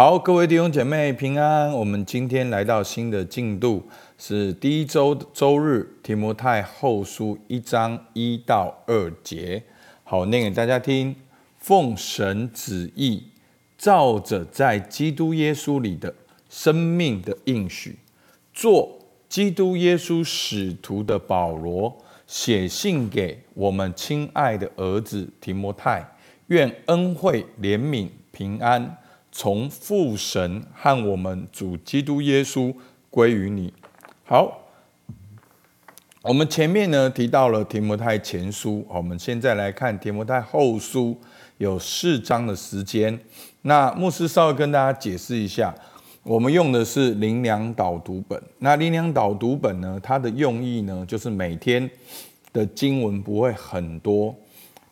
好，各位弟兄姐妹平安。我们今天来到新的进度，是第一周周日，提摩太后书一章一到二节。好，念给大家听。奉神旨意，照着在基督耶稣里的生命的应许，做基督耶稣使徒的保罗，写信给我们亲爱的儿子提摩太，愿恩惠、怜悯、平安。从父神和我们主基督耶稣归于你。好，我们前面呢提到了提摩太前书，我们现在来看提摩太后书，有四章的时间。那牧师稍微跟大家解释一下，我们用的是灵粮导读本。那灵粮导读本呢，它的用意呢，就是每天的经文不会很多，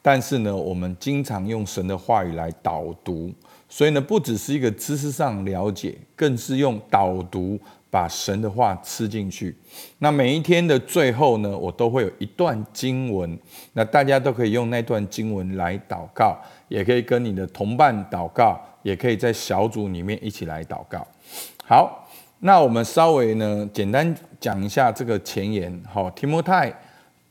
但是呢，我们经常用神的话语来导读。所以呢，不只是一个知识上了解，更是用导读把神的话吃进去。那每一天的最后呢，我都会有一段经文，那大家都可以用那段经文来祷告，也可以跟你的同伴祷告，也可以在小组里面一起来祷告。好，那我们稍微呢简单讲一下这个前言。好，提摩太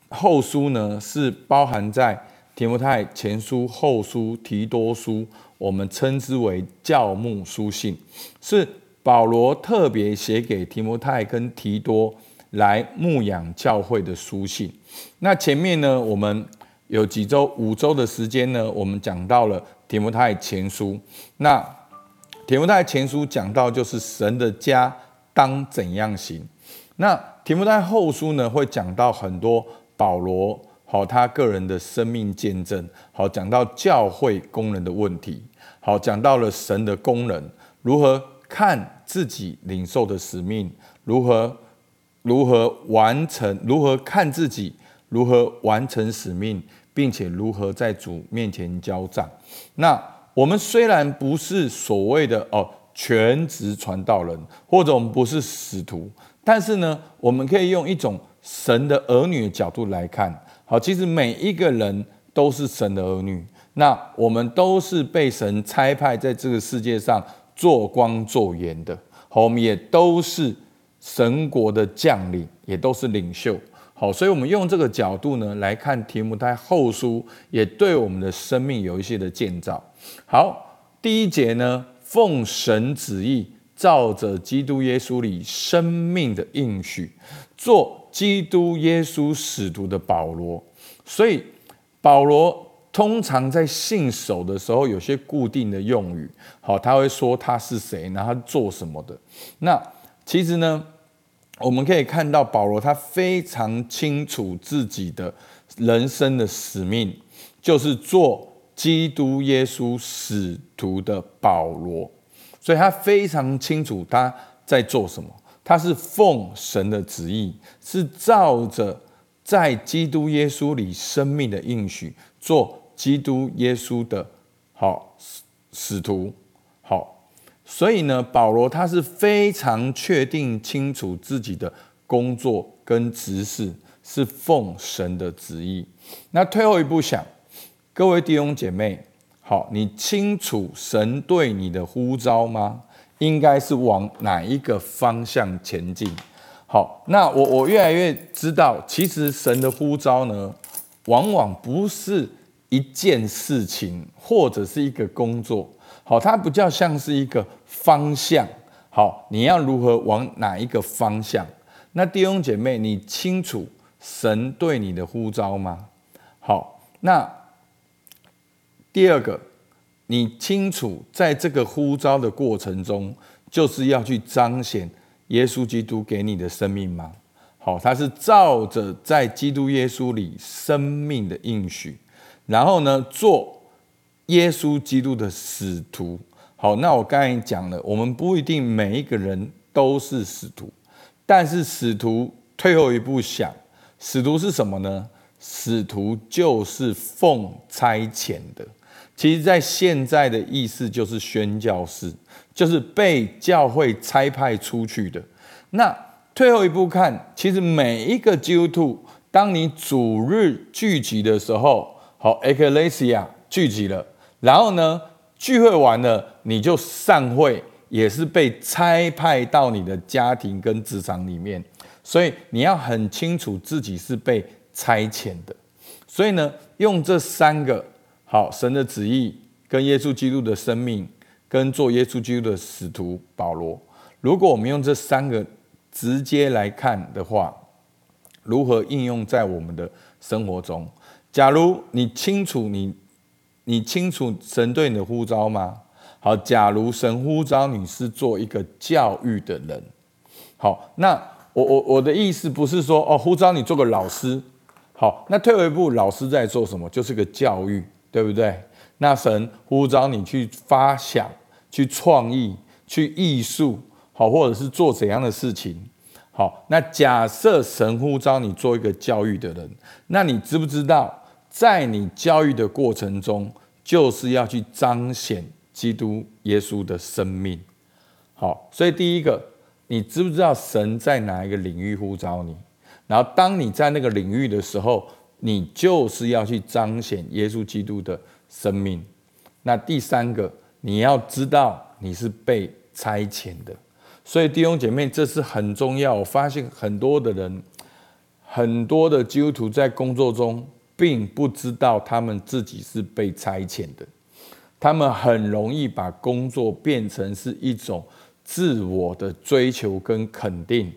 后书呢是包含在提摩太前书、后书、提多书。我们称之为教牧书信，是保罗特别写给提摩太跟提多来牧养教会的书信。那前面呢，我们有几周、五周的时间呢，我们讲到了提摩太前书。那提摩太前书讲到就是神的家当怎样行。那提摩太后书呢，会讲到很多保罗。好，他个人的生命见证。好，讲到教会工人的问题。好，讲到了神的功能如何看自己领受的使命，如何如何完成，如何看自己，如何完成使命，并且如何在主面前交账。那我们虽然不是所谓的哦全职传道人，或者我们不是使徒，但是呢，我们可以用一种神的儿女的角度来看。好，其实每一个人都是神的儿女，那我们都是被神差派在这个世界上做光做盐的。好，我们也都是神国的将领，也都是领袖。好，所以，我们用这个角度呢来看提摩太后书，也对我们的生命有一些的建造。好，第一节呢，奉神旨意，照着基督耶稣里生命的应许，做。基督耶稣使徒的保罗，所以保罗通常在信手的时候有些固定的用语，好，他会说他是谁，然后他做什么的。那其实呢，我们可以看到保罗他非常清楚自己的人生的使命，就是做基督耶稣使徒的保罗，所以他非常清楚他在做什么。他是奉神的旨意，是照着在基督耶稣里生命的应许，做基督耶稣的好使徒。好，所以呢，保罗他是非常确定清楚自己的工作跟职事是奉神的旨意。那退后一步想，各位弟兄姐妹，好，你清楚神对你的呼召吗？应该是往哪一个方向前进？好，那我我越来越知道，其实神的呼召呢，往往不是一件事情或者是一个工作，好，它比较像是一个方向。好，你要如何往哪一个方向？那弟兄姐妹，你清楚神对你的呼召吗？好，那第二个。你清楚，在这个呼召的过程中，就是要去彰显耶稣基督给你的生命吗？好，他是照着在基督耶稣里生命的应许，然后呢，做耶稣基督的使徒。好，那我刚才讲了，我们不一定每一个人都是使徒，但是使徒退后一步想，使徒是什么呢？使徒就是奉差遣的。其实，在现在的意思就是宣教士，就是被教会差派出去的。那退后一步看，其实每一个基督徒，当你主日聚集的时候，好，ekklesia 聚集了，然后呢，聚会完了你就散会，也是被差派到你的家庭跟职场里面，所以你要很清楚自己是被差遣的。所以呢，用这三个好神的旨意，跟耶稣基督的生命，跟做耶稣基督的使徒保罗，如果我们用这三个直接来看的话，如何应用在我们的生活中？假如你清楚你。你清楚神对你的呼召吗？好，假如神呼召你是做一个教育的人，好，那我我我的意思不是说哦，呼召你做个老师，好，那退回一步，老师在做什么？就是个教育，对不对？那神呼召你去发想、去创意、去艺术，好，或者是做怎样的事情？好，那假设神呼召你做一个教育的人，那你知不知道？在你教育的过程中，就是要去彰显基督耶稣的生命。好，所以第一个，你知不知道神在哪一个领域呼召你？然后，当你在那个领域的时候，你就是要去彰显耶稣基督的生命。那第三个，你要知道你是被差遣的。所以弟兄姐妹，这是很重要。我发现很多的人，很多的基督徒在工作中。并不知道他们自己是被差遣的，他们很容易把工作变成是一种自我的追求跟肯定。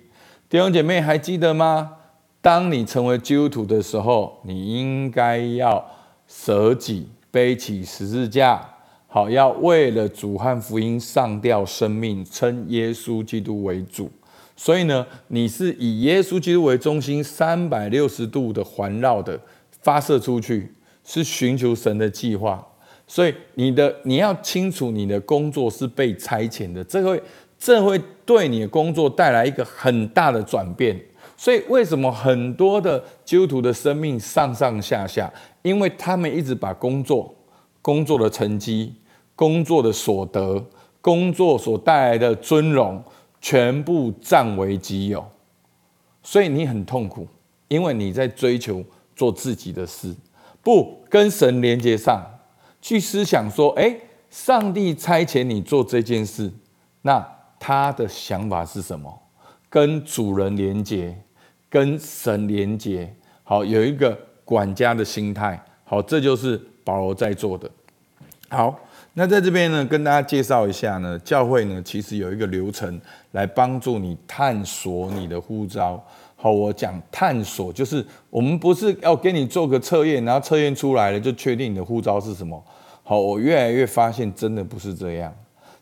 弟兄姐妹还记得吗？当你成为基督徒的时候，你应该要舍己，背起十字架，好，要为了主和福音上吊生命，称耶稣基督为主。所以呢，你是以耶稣基督为中心，三百六十度的环绕的。发射出去是寻求神的计划，所以你的你要清楚，你的工作是被差遣的，这会这会对你的工作带来一个很大的转变。所以为什么很多的基督徒的生命上上下下，因为他们一直把工作、工作的成绩、工作的所得、工作所带来的尊荣，全部占为己有，所以你很痛苦，因为你在追求。做自己的事，不跟神连接上，去思想说：诶，上帝差遣你做这件事，那他的想法是什么？跟主人连接，跟神连接，好，有一个管家的心态，好，这就是保罗在做的。好，那在这边呢，跟大家介绍一下呢，教会呢，其实有一个流程来帮助你探索你的呼召。好，我讲探索，就是我们不是要给你做个测验，然后测验出来了就确定你的呼召是什么。好，我越来越发现真的不是这样，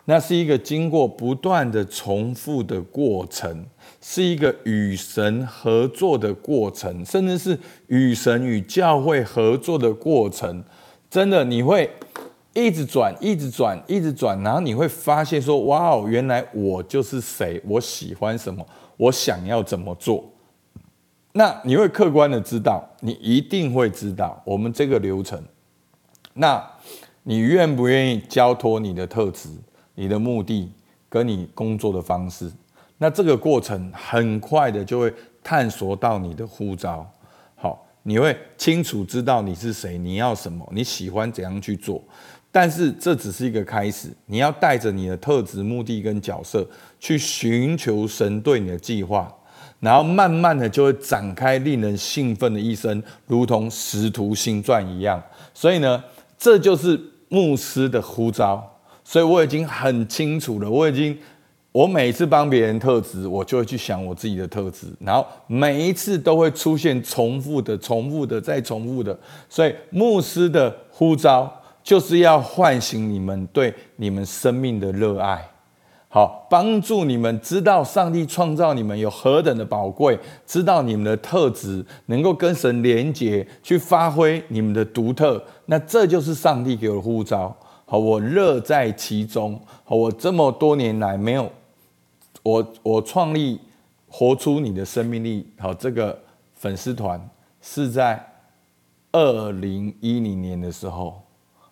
那是一个经过不断的重复的过程，是一个与神合作的过程，甚至是与神与教会合作的过程。真的，你会一直转，一直转，一直转，然后你会发现说：哇哦，原来我就是谁，我喜欢什么，我想要怎么做。那你会客观的知道，你一定会知道我们这个流程。那你愿不愿意交托你的特质、你的目的跟你工作的方式？那这个过程很快的就会探索到你的呼召。好，你会清楚知道你是谁，你要什么，你喜欢怎样去做。但是这只是一个开始，你要带着你的特质、目的跟角色去寻求神对你的计划。然后慢慢的就会展开令人兴奋的一生，如同《使徒行传》一样。所以呢，这就是牧师的呼召。所以我已经很清楚了，我已经，我每次帮别人特质，我就会去想我自己的特质，然后每一次都会出现重复的、重复的、再重复的。所以牧师的呼召就是要唤醒你们对你们生命的热爱。好，帮助你们知道上帝创造你们有何等的宝贵，知道你们的特质能够跟神连结，去发挥你们的独特。那这就是上帝给我的呼召。好，我乐在其中。好，我这么多年来没有，我我创立活出你的生命力。好，这个粉丝团是在二零一零年的时候。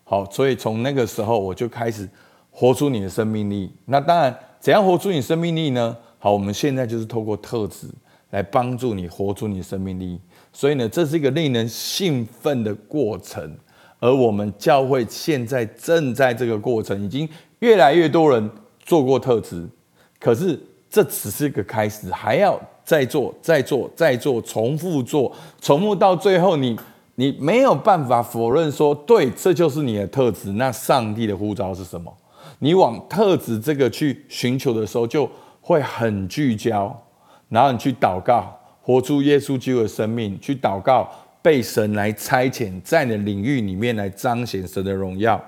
好，所以从那个时候我就开始。活出你的生命力，那当然，怎样活出你生命力呢？好，我们现在就是透过特质来帮助你活出你生命力。所以呢，这是一个令人兴奋的过程，而我们教会现在正在这个过程，已经越来越多人做过特质，可是这只是一个开始，还要再做、再做、再做，重复做，重复到最后你，你没有办法否认说，对，这就是你的特质。那上帝的呼召是什么？你往特质这个去寻求的时候，就会很聚焦，然后你去祷告，活出耶稣基督的生命，去祷告。被神来差遣，在你的领域里面来彰显神的荣耀，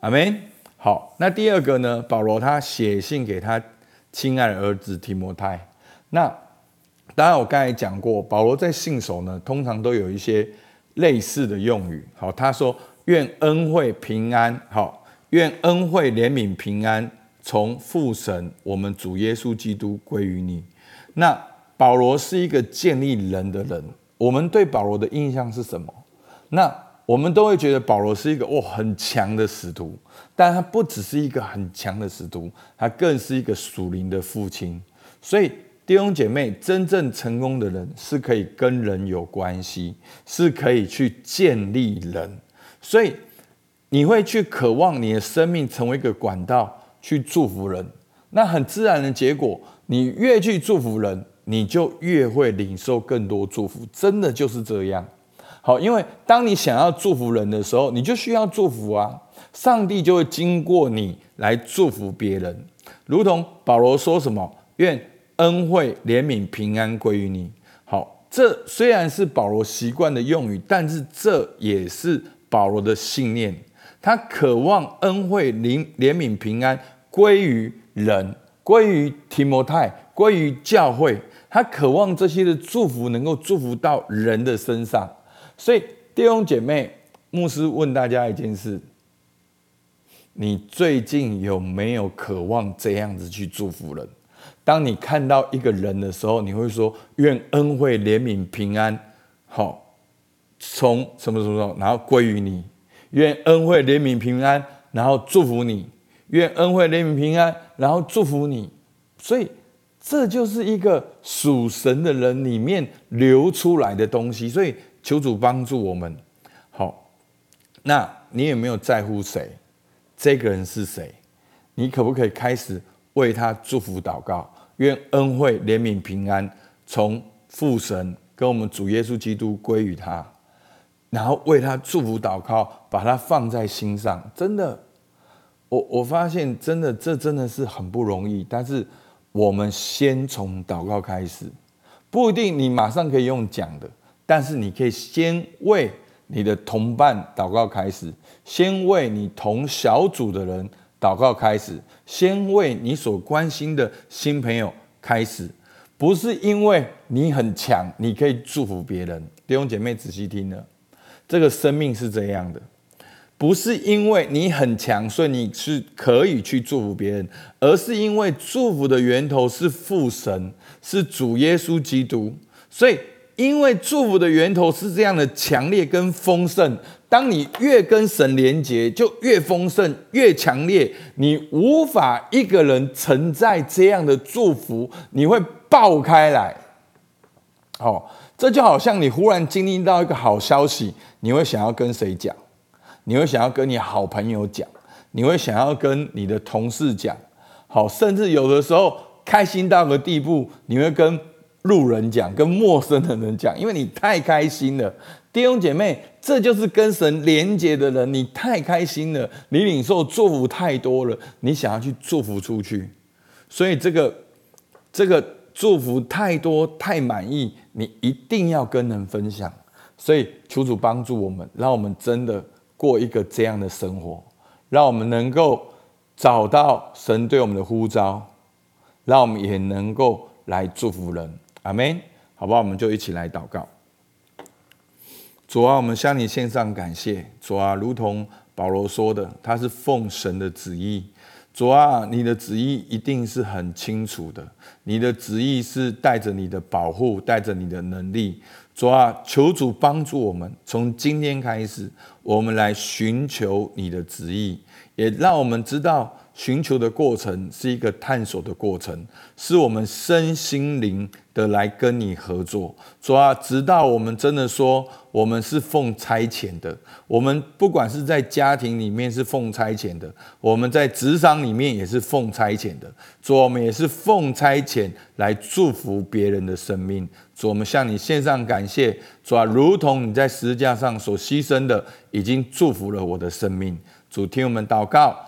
阿门。好，那第二个呢？保罗他写信给他亲爱的儿子提摩太。那当然，我刚才讲过，保罗在信手呢，通常都有一些类似的用语。好，他说：“愿恩惠平安，好，愿恩惠怜悯平安，从父神我们主耶稣基督归于你。”那保罗是一个建立人的人。我们对保罗的印象是什么？那我们都会觉得保罗是一个哇很强的使徒，但他不只是一个很强的使徒，他更是一个属灵的父亲。所以弟兄姐妹，真正成功的人是可以跟人有关系，是可以去建立人。所以你会去渴望你的生命成为一个管道去祝福人，那很自然的结果，你越去祝福人。你就越会领受更多祝福，真的就是这样。好，因为当你想要祝福人的时候，你就需要祝福啊，上帝就会经过你来祝福别人。如同保罗说什么：“愿恩惠、怜悯、平安归于你。”好，这虽然是保罗习惯的用语，但是这也是保罗的信念。他渴望恩惠、怜怜悯、平安归于人，归于提摩太，关于教会。他渴望这些的祝福能够祝福到人的身上，所以弟兄姐妹，牧师问大家一件事：你最近有没有渴望这样子去祝福人？当你看到一个人的时候，你会说：“愿恩惠、怜悯、平安，好，从什么什么时候，然后归于你；愿恩惠、怜悯、平安，然后祝福你；愿恩惠、怜悯、平安，然后祝福你。”所以。这就是一个属神的人里面流出来的东西，所以求主帮助我们。好，那你有没有在乎谁？这个人是谁？你可不可以开始为他祝福祷告？愿恩惠、怜悯、平安从父神跟我们主耶稣基督归于他，然后为他祝福祷告，把他放在心上。真的，我我发现真的这真的是很不容易，但是。我们先从祷告开始，不一定你马上可以用讲的，但是你可以先为你的同伴祷告开始，先为你同小组的人祷告开始，先为你所关心的新朋友开始，不是因为你很强，你可以祝福别人。弟兄姐妹仔细听了，这个生命是这样的。不是因为你很强，所以你是可以去祝福别人，而是因为祝福的源头是父神，是主耶稣基督。所以，因为祝福的源头是这样的强烈跟丰盛，当你越跟神连结，就越丰盛、越强烈。你无法一个人承载这样的祝福，你会爆开来。哦，这就好像你忽然经历到一个好消息，你会想要跟谁讲？你会想要跟你好朋友讲，你会想要跟你的同事讲，好，甚至有的时候开心到个地步，你会跟路人讲，跟陌生的人讲，因为你太开心了。弟兄姐妹，这就是跟神连接的人，你太开心了，你领受祝福太多了，你想要去祝福出去，所以这个这个祝福太多太满意，你一定要跟人分享。所以求主帮助我们，让我们真的。过一个这样的生活，让我们能够找到神对我们的呼召，让我们也能够来祝福人。阿门。好不好，我们就一起来祷告。主啊，我们向你献上感谢。主啊，如同保罗说的，他是奉神的旨意。主啊，你的旨意一定是很清楚的，你的旨意是带着你的保护，带着你的能力。主啊，求主帮助我们，从今天开始，我们来寻求你的旨意，也让我们知道寻求的过程是一个探索的过程，是我们身心灵的来跟你合作。主啊，直到我们真的说我们是奉差遣的，我们不管是在家庭里面是奉差遣的，我们在职场里面也是奉差遣的。主，我们也是奉差遣来祝福别人的生命。主，我们向你献上感谢。主啊，如同你在十字架上所牺牲的，已经祝福了我的生命。主，听我们祷告。